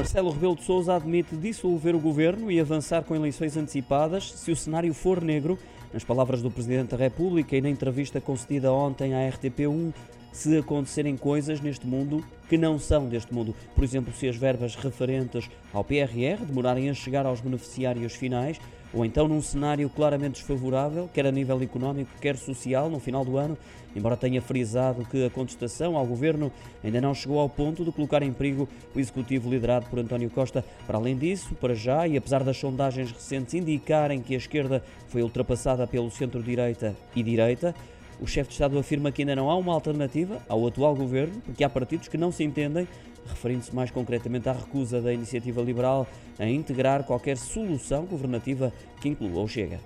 Marcelo Rebelo de Sousa admite dissolver o governo e avançar com eleições antecipadas se o cenário for negro. Nas palavras do Presidente da República e na entrevista concedida ontem à RTP1, se acontecerem coisas neste mundo que não são deste mundo. Por exemplo, se as verbas referentes ao PRR demorarem a chegar aos beneficiários finais, ou então num cenário claramente desfavorável, quer a nível económico, quer social, no final do ano, embora tenha frisado que a contestação ao governo ainda não chegou ao ponto de colocar em perigo o executivo liderado por António Costa. Para além disso, para já, e apesar das sondagens recentes indicarem que a esquerda foi ultrapassada pelo centro-direita e direita, o chefe de Estado afirma que ainda não há uma alternativa ao atual governo, porque há partidos que não se entendem, referindo-se mais concretamente à recusa da iniciativa liberal a integrar qualquer solução governativa que inclua o Chega.